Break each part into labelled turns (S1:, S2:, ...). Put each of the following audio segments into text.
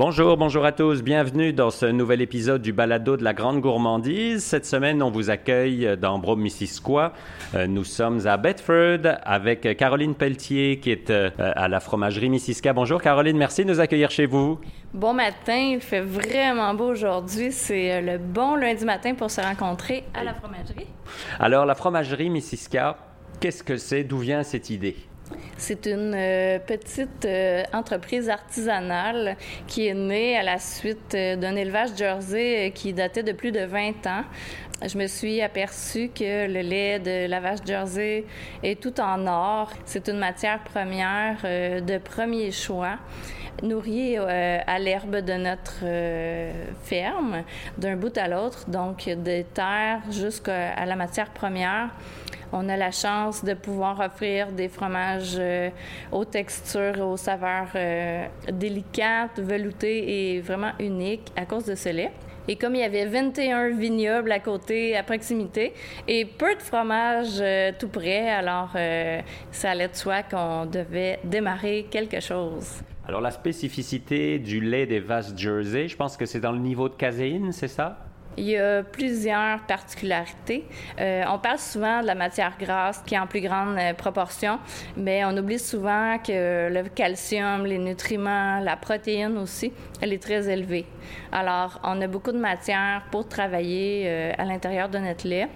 S1: Bonjour, bonjour à tous. Bienvenue dans ce nouvel épisode du Balado de la Grande Gourmandise. Cette semaine, on vous accueille dans Brome-Missisquoi. Euh, nous sommes à Bedford avec Caroline Pelletier qui est euh, à la fromagerie Missisquoi. Bonjour Caroline, merci de nous accueillir chez vous.
S2: Bon matin, il fait vraiment beau aujourd'hui. C'est euh, le bon lundi matin pour se rencontrer à la fromagerie.
S1: Alors, la fromagerie Missisquoi, qu'est-ce que c'est? D'où vient cette idée?
S2: C'est une euh, petite euh, entreprise artisanale qui est née à la suite euh, d'un élevage jersey qui datait de plus de 20 ans. Je me suis aperçue que le lait de lavage jersey est tout en or. C'est une matière première de premier choix nourrie à l'herbe de notre ferme, d'un bout à l'autre, donc des terres jusqu'à la matière première. On a la chance de pouvoir offrir des fromages euh, aux textures aux saveurs euh, délicates, veloutées et vraiment uniques à cause de ce lait. Et comme il y avait 21 vignobles à côté, à proximité, et peu de fromage euh, tout près, alors ça allait de soi qu'on devait démarrer quelque chose.
S1: Alors la spécificité du lait des vases Jersey, je pense que c'est dans le niveau de caséine, c'est ça?
S2: Il y a plusieurs particularités. Euh, on parle souvent de la matière grasse qui est en plus grande euh, proportion, mais on oublie souvent que le calcium, les nutriments, la protéine aussi, elle est très élevée. Alors, on a beaucoup de matière pour travailler euh, à l'intérieur de notre lait.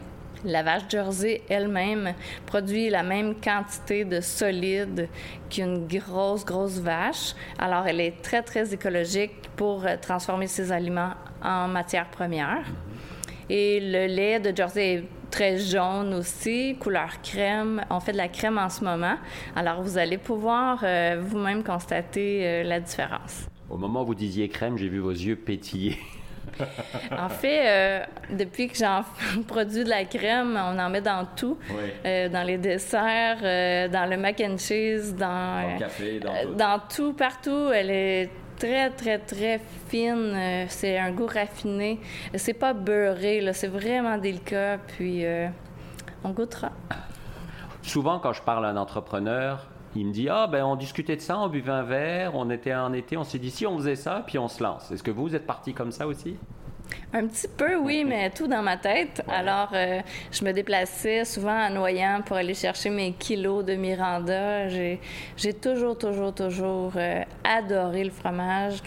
S2: La vache Jersey elle-même produit la même quantité de solide qu'une grosse, grosse vache. Alors, elle est très, très écologique pour transformer ses aliments en matière première. Et le lait de Jersey est très jaune aussi, couleur crème. On fait de la crème en ce moment. Alors, vous allez pouvoir euh, vous-même constater euh, la différence.
S1: Au moment où vous disiez crème, j'ai vu vos yeux pétiller.
S2: en fait, euh, depuis que j'en produis de la crème, on en met dans tout. dans les desserts, dans le mac and cheese, dans,
S1: dans le café, dans tout.
S2: dans tout, partout. Elle est très, très, très fine. Euh, c'est un goût raffiné. C'est pas beurré, là. C'est vraiment délicat. Puis, euh, on goûtera.
S1: Souvent, quand je parle à un entrepreneur, il me dit Ah, ben, on discutait de ça, on buvait un verre, on était en été, on s'est dit si on faisait ça, puis on se lance. Est-ce que vous êtes parti comme ça aussi?
S2: Un petit peu, oui, mais tout dans ma tête. Alors, euh, je me déplaçais souvent en noyant pour aller chercher mes kilos de Miranda. J'ai toujours, toujours, toujours euh, adoré le fromage.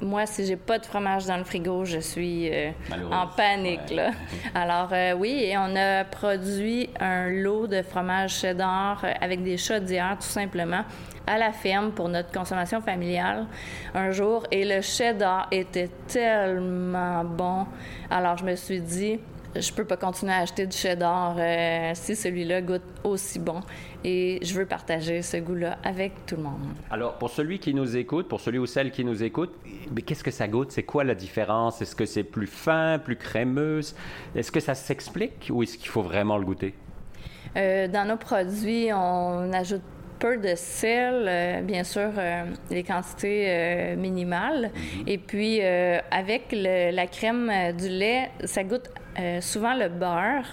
S2: Moi, si j'ai pas de fromage dans le frigo, je suis euh, en panique. Là. Alors, oui, et on a produit un lot de fromage cheddar avec des chaudières, tout simplement à la ferme pour notre consommation familiale un jour et le cheddar était tellement bon. Alors je me suis dit, je peux pas continuer à acheter du cheddar euh, si celui-là goûte aussi bon. Et je veux partager ce goût-là avec tout le monde.
S1: Alors, pour celui qui nous écoute, pour celui ou celle qui nous écoute, mais qu'est-ce que ça goûte? C'est quoi la différence? Est-ce que c'est plus fin, plus crémeuse? Est-ce que ça s'explique ou est-ce qu'il faut vraiment le goûter?
S2: Euh, dans nos produits, on ajoute peu de sel, euh, bien sûr, euh, les quantités euh, minimales. Mhm. Et puis, avec la crème du lait, ça goûte souvent le beurre.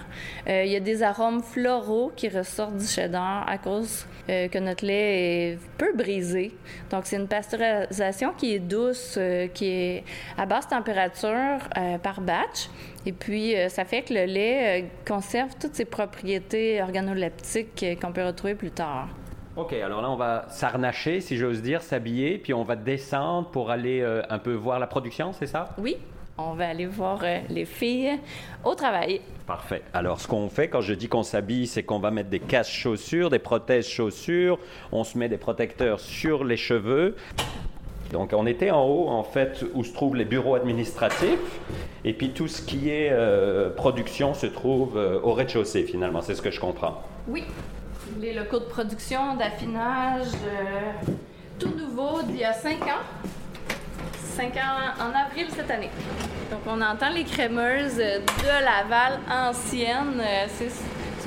S2: Il y a des arômes floraux qui ressortent du cheddar à cause que notre lait est peu brisé. Donc, c'est une pasteurisation qui est douce, qui est à basse température par batch. Et puis, ça fait que le lait conserve toutes ses propriétés organoleptiques qu'on peut retrouver plus tard.
S1: Ok, alors là, on va s'arnacher, si j'ose dire, s'habiller, puis on va descendre pour aller euh, un peu voir la production, c'est ça?
S2: Oui, on va aller voir euh, les filles au travail.
S1: Parfait. Alors, ce qu'on fait quand je dis qu'on s'habille, c'est qu'on va mettre des caches chaussures, des prothèses chaussures, on se met des protecteurs sur les cheveux. Donc, on était en haut, en fait, où se trouvent les bureaux administratifs, et puis tout ce qui est euh, production se trouve au rez-de-chaussée, finalement. C'est ce que je comprends.
S2: Oui les locaux de production, d'affinage, euh, tout nouveau d'il y a cinq ans. En avril cette année. Donc, on entend les crémeuses de Laval anciennes. Euh,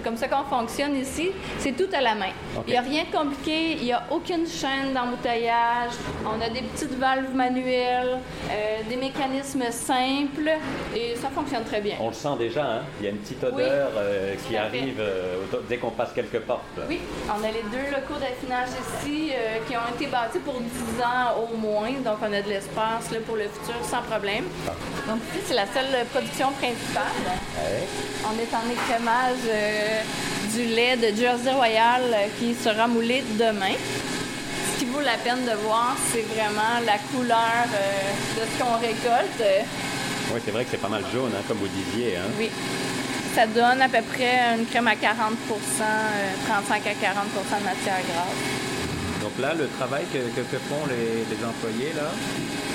S2: C'est comme ça qu'on fonctionne ici. C'est tout à la main. Il n'y a rien de compliqué, il n'y a aucune chaîne d'embouteillage. On a des petites valves manuelles, euh, des mécanismes simples et ça fonctionne très bien.
S1: On le sent déjà, hein? il y a une petite odeur euh, qui arrive euh, dès qu'on passe quelques portes.
S2: Oui, on a les deux locaux d'affinage ici qui ont été bâtis pour 10 ans au moins, donc on a de l'espace pour le futur sans problème. Ah. Donc ici, c'est la seule production principale. On est en écrémage du lait de Jersey Royal qui sera moulé demain qui vaut la peine de voir, c'est vraiment la couleur de ce qu'on récolte.
S1: Oui, c'est vrai que c'est pas mal jaune, hein, comme vous disiez. Hein?
S2: Oui. Ça donne à peu près une crème à 40% 35 euh, à 40% de matière grasse.
S1: Donc là, le travail que, font les, employés, là?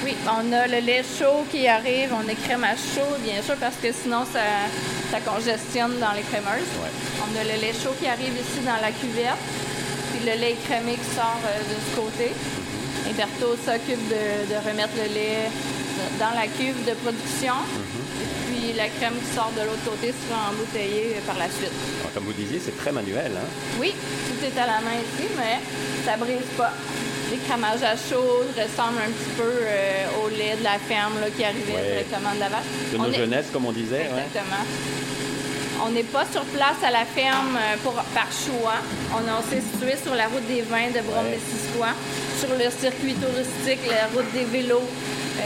S2: Oui, on a le lait chaud qui arrive, on a crème à chaud, bien sûr, parce que sinon, ça, ça congestionne dans les crémeuses. On a le lait chaud qui arrive ici dans la cuvette, puis le lait écrémé qui sort euh, de ce côté. Et Berthaud s'occupe de, de, remettre le lait dans la cuve de production. Et puis la crème qui sort de l'autre côté sera embouteillée par la suite.
S1: comme vous disiez, c'est très manuel. Hein?
S2: Oui, tout est à la main ici, mais ça brise pas. Les crémages à chaud ressemblent un petit peu euh, au lait de la ferme qui arrivait directement de la vache.
S1: De nos jeunesses, comme on disait.
S2: Exactement. On n'est pas sur place à la ferme euh, pour, par choix. On, s'est situé sur la route des vins de Brome-Missisquoi, sur le circuit touristique, la route des vélos. Euh,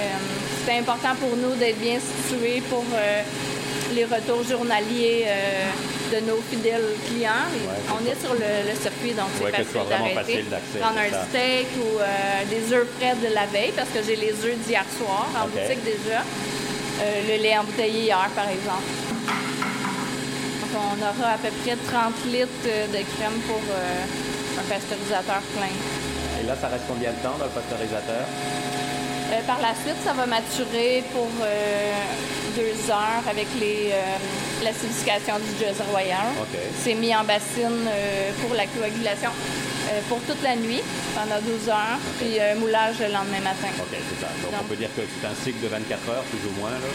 S2: c'est important pour nous d'être bien situés pour euh, les retours journaliers euh, de nos fidèles clients. on est sur le, circuit, donc c'est facile d'arrêter. Prendre un steak ou euh, des œufs frais de la veille, parce que j'ai les œufs d'hier soir en boutique déjà. le lait embouteillé hier, par exemple. Donc, on aura à peu près 30 litres de crème pour un pasteurisateur plein.
S1: Et là, ça reste combien de temps dans le pasteurisateur?
S2: Euh, par la suite, ça va maturer pour euh, deux heures avec les, euh, l'acidification du Jersey Royal. C'est mis en bassine pour la coagulation pour toute la nuit, pendant 12 heures, puis un moulage le lendemain matin.
S1: OK, c'est ça. Donc, on peut dire que c'est un cycle de 24 heures, plus ou moins. Là.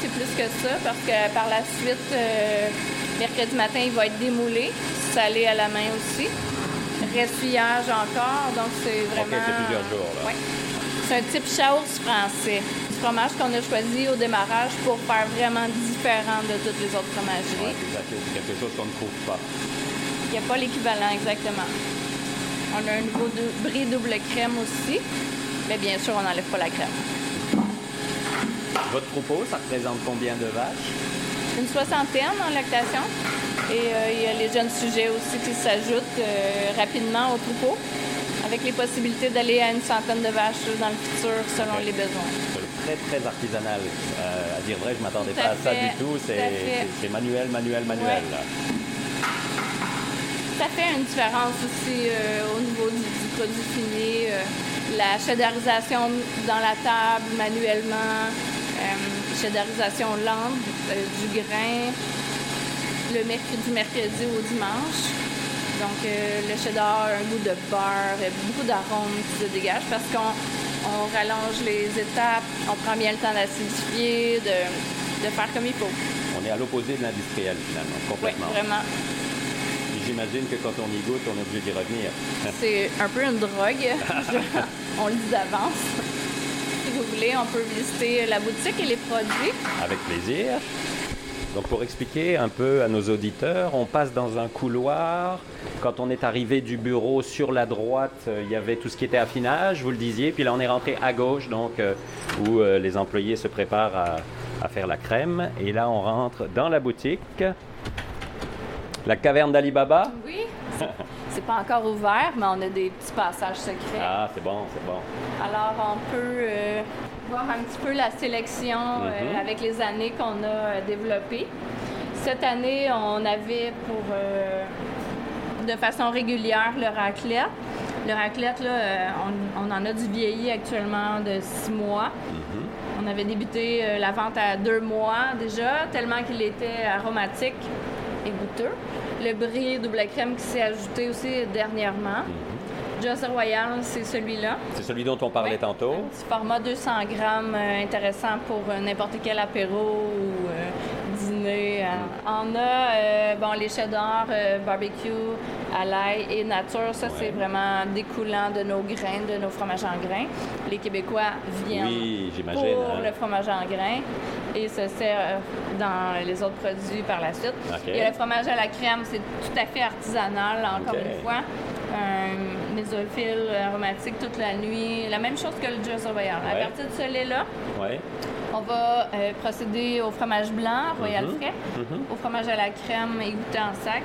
S2: C'est plus que ça, parce que par la suite, mercredi matin, il va être démoulé, salé à la main aussi. Ressuyage encore, donc c'est vraiment...
S1: OK, c'est plusieurs jours. Là.
S2: C'est un type chaos français. Du fromage qu'on a choisi au démarrage pour faire vraiment différent de toutes les autres fromageries.
S1: c'est quelque chose qu'on ne trouve pas.
S2: Il n'y a pas l'équivalent exactement. On a un nouveau brie double crème aussi, mais bien sûr, on n'enlève pas la crème.
S1: Votre troupeau, ça représente combien de vaches?
S2: Une soixantaine en lactation. Et euh, il y a les jeunes sujets aussi qui s'ajoutent euh, rapidement au troupeau avec les possibilités d'aller à une centaine de vaches dans le futur selon les besoins.
S1: Très, très artisanal. Euh, à dire vrai, je ne m'attendais pas à ça du tout. C'est manuel, manuel, manuel.
S2: Ça fait une différence aussi euh, au niveau du, produit fini. Euh, la cheddarisation dans la table manuellement, cheddarisation lente du grain, le mercredi, du mercredi au dimanche. Donc, euh, le cheddar un goût de beurre, et beaucoup d'arômes qui se dégagent parce qu'on rallonge les étapes, on prend bien le temps d'acidifier, de, faire comme il faut.
S1: On est à l'opposé de l'industriel, finalement, complètement.
S2: Oui, vraiment.
S1: J'imagine que quand on y goûte, on est obligé d'y revenir.
S2: C'est un peu une drogue. on le dit d'avance. Si vous voulez, on peut visiter la boutique et les produits.
S1: Avec plaisir. Donc pour expliquer un peu à nos auditeurs, on passe dans un couloir. Quand on est arrivé du bureau sur la droite, euh, il y avait tout ce qui était affinage, vous le disiez. Puis là, on est rentré à gauche, donc euh, où euh, les employés se préparent à, à, faire la crème. Et là, on rentre dans la boutique. La caverne d'Alibaba.
S2: Oui. C'est pas encore ouvert, mais on a des petits passages secrets.
S1: Ah, c'est bon, c'est bon.
S2: Alors, on peut voir un petit peu la sélection euh, mhm. avec les années qu'on a euh, développées. Cette année, on avait pour euh, de façon régulière le raclette. Le raclette, là, on, en a du vieilli actuellement de six mois. Mhm. On avait débuté la vente à deux mois déjà, tellement qu'il était aromatique et goûteux. Le brie double crème qui s'est ajouté aussi dernièrement. Jersey Royal, c'est celui-là.
S1: C'est celui dont on parlait tantôt. Un
S2: petit format 200 grammes, euh, intéressant pour euh, n'importe quel apéro ou euh, dîner on a bon, les cheddar, barbecue, à l'ail et nature. Ça, c'est vraiment découlant de nos grains, de nos fromages en grains. Les Québécois viennent
S1: Oui,
S2: pour
S1: hein.
S2: le fromage en grains et se sert dans les autres produits par la suite. Et le fromage à la crème, c'est tout à fait artisanal, encore une fois. Mésophile aromatique toute la nuit. La même chose que le Jersey Royal.
S1: Ouais.
S2: À partir de ce lait-là,
S1: Ouais.
S2: on va euh, procéder au fromage blanc, Royal
S1: Mhm.
S2: frais, au fromage à la crème égoutté en sac,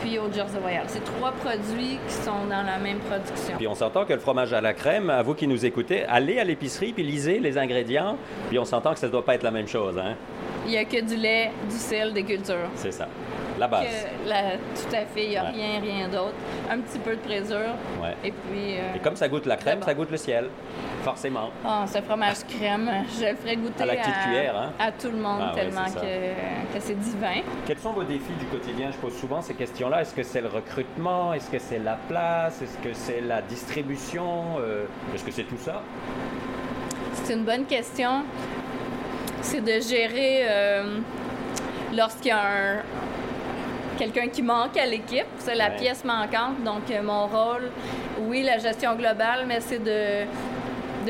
S2: puis au Jersey Royal. C'est trois produits qui sont dans la même production.
S1: Puis on s'entend que le fromage à la crème, à vous qui nous écoutez, allez à l'épicerie puis lisez les ingrédients. Puis on s'entend que ça ne doit pas être la même chose, hein?
S2: Il n'y a que du lait, du sel, des cultures.
S1: C'est ça. La base.
S2: Que la- tout à fait, il n'y a
S1: Ouais.
S2: rien, rien d'autre. Un petit peu de présure.
S1: Ouais.
S2: Et puis. euh,
S1: Et comme ça goûte la crème,
S2: bon.
S1: ça goûte le ciel. Forcément.
S2: ah, ce fromage crème, je le ferai goûter
S1: À la petite cuillère, hein?
S2: à tout le monde
S1: Ah
S2: tellement que, que c'est divin.
S1: Quels sont vos défis du quotidien? Je pose souvent ces questions-là. Est-ce que c'est le recrutement? Est-ce que c'est la place? Est-ce que c'est la distribution? Euh, Est-ce que c'est tout ça?
S2: C'est une bonne question. C'est de gérer euh, lorsqu'il y a un, quelqu'un qui manque à l'équipe, c'est la
S1: Ouais.
S2: pièce manquante. Donc, euh, mon rôle, oui, la gestion globale, mais c'est de,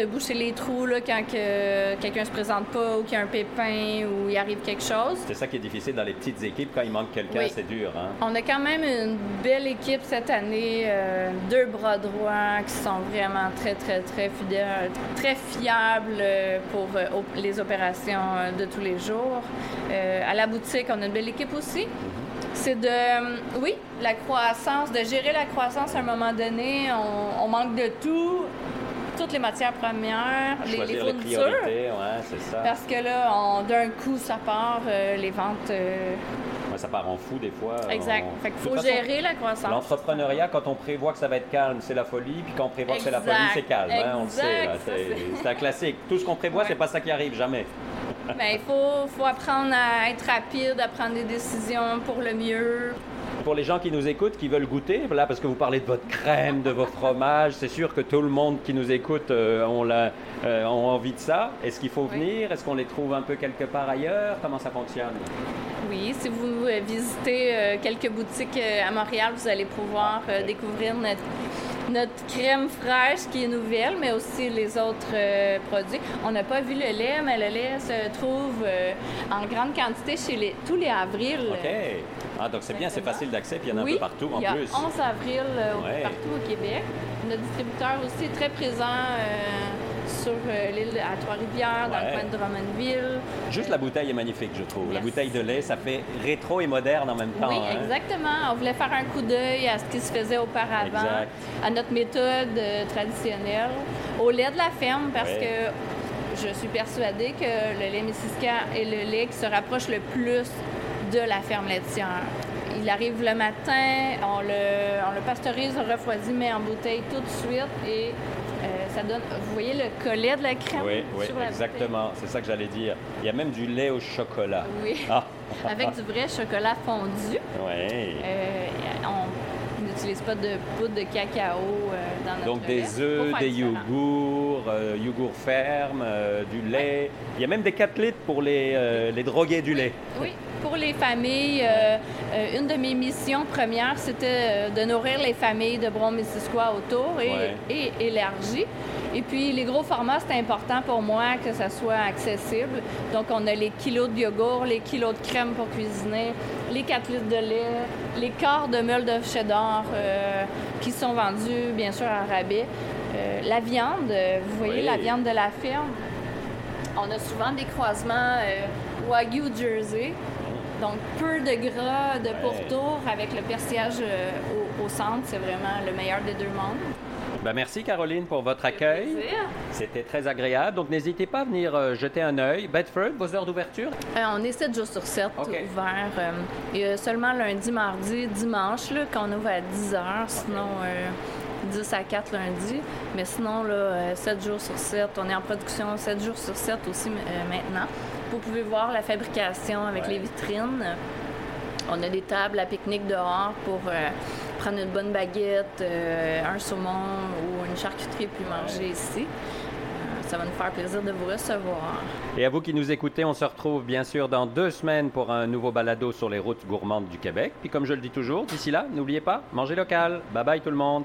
S2: de boucher les trous là, quand que quelqu'un se présente pas ou qu'il y a un pépin ou il arrive quelque chose.
S1: C'est ça qui est difficile dans les petites équipes. Quand il manque quelqu'un,
S2: Oui.
S1: c'est dur. Hein?
S2: On a quand même une belle équipe cette année, euh, deux bras droits qui sont vraiment très, très, très fidèles, très fiables euh, pour les opérations de tous les jours. Euh, à la boutique, on a une belle équipe aussi. C'est de, euh, oui, la croissance, de gérer la croissance à un moment donné. On, on manque de tout, toutes les matières premières, les, les fournitures.
S1: ouais, ça.
S2: Parce que là, d'un coup, ça part, euh, les ventes. euh,
S1: Ouais, ça part en fou des fois.
S2: Exact.
S1: On-
S2: Fait
S1: toute
S2: faut
S1: façon,
S2: gérer la croissance.
S1: L'entrepreneuriat, quand on prévoit que ça va être calme, c'est la folie. Puis quand on prévoit que c'est la folie, c'est calme. hein, on le sait. C'est un classique. Tout ce qu'on prévoit,
S2: Ouais.
S1: c'est pas ça qui arrive jamais.
S2: Ben, il faut, faut apprendre à être rapide, à prendre des décisions pour le mieux.
S1: Pour les gens qui nous écoutent, qui veulent goûter, là, parce que vous parlez de votre crème, de vos fromages, c'est sûr que tout le monde qui nous écoute euh, la- euh, ont envie de ça. Est-ce qu'il faut
S2: Oui.
S1: venir? Est-ce qu'on les trouve un peu quelque part ailleurs? Comment ça fonctionne?
S2: Oui, si vous euh, visitez euh, quelques boutiques à Montréal, vous allez pouvoir découvrir notre, notre crème fraîche qui est nouvelle, mais aussi les autres euh, produits. On n'a pas vu le lait, mais le lait se trouve euh, en grande quantité chez les, tous les avrils.
S1: OK. Ah, donc c'est bien, c'est facile d'accès, puis il y en a
S2: oui,
S1: un peu partout en
S2: il y a
S1: plus.
S2: 11 avril euh,
S1: Ouais.
S2: partout au Québec. Notre distributeur aussi est très présent sur euh, l'île à Trois-Rivières, dans le coin de Drummondville.
S1: Juste la bouteille est magnifique, je trouve. La bouteille de lait, ça fait rétro et moderne en même temps.
S2: Oui,
S1: hein.
S2: exactement. On voulait faire un coup d'œil à ce qui se faisait auparavant,
S1: Exact.
S2: à notre méthode euh, traditionnelle, au lait de la ferme, parce
S1: Ouais.
S2: que je suis persuadée que le lait Missisca est le lait qui se rapproche le plus de la ferme laitière. Il arrive le matin, on le, on le pasteurise, on le refroidit, met en bouteille tout de suite et ça donne. Vous voyez le collet de la crème
S1: Oui, oui,
S2: sur la
S1: exactement. C'est ça que j'allais dire. Il y a même du lait au chocolat.
S2: Oui.
S1: Ah,
S2: Avec du vrai chocolat fondu.
S1: oui.
S2: N'utilise pas de poudre de cacao euh, dans notre
S1: Donc des œufs, des yogourts, euh, yogourts fermes, euh, du lait. Il y a même des 4 litres pour les, euh, les drogués du lait.
S2: Oui, pour les familles, une de mes missions premières, c'était de nourrir les familles de Bron-Missisquoi autour et,
S1: Ouais.
S2: et élargi. Et puis, les gros formats, c'était important pour moi que ça soit accessible. Donc, on a les kilos de yogourt, les kilos de crème pour cuisiner, les 4 litres de lait, les quarts de meule de cheddar euh, qui sont vendus, bien sûr, à rabais. Euh, la viande, euh, vous voyez
S1: Oui.
S2: la viande de la ferme. On a souvent des croisements euh, Wagyu Jersey. Donc, peu de gras, de pourtour avec le persillage au, au centre. C'est vraiment le meilleur des deux mondes.
S1: Ben, merci Caroline pour votre accueil. C'était très agréable. Donc n'hésitez pas à venir euh, jeter un œil. Bedford, vos heures d'ouverture?
S2: Euh, on est 7 jours sur 7
S1: OK.
S2: ouvert. euh, il y a seulement lundi, mardi, dimanche là, qu'on ouvre à 10 heures. Sinon, euh, 10 à 4 lundi. Mais sinon, là, euh, 7 jours sur 7. On est en production 7 jours sur 7 aussi euh, maintenant. Vous pouvez voir la fabrication avec
S1: Ouais.
S2: les vitrines. On a des tables à pique-nique dehors pour euh, prendre une bonne baguette, euh, un saumon ou une charcuterie puis manger ici. Euh, ça va nous faire plaisir de vous recevoir.
S1: Et à vous qui nous écoutez, on se retrouve bien sûr dans deux semaines pour un nouveau balado sur les routes gourmandes du Québec. Puis comme je le dis toujours, d'ici là, n'oubliez pas, mangez local. Bye bye tout le monde.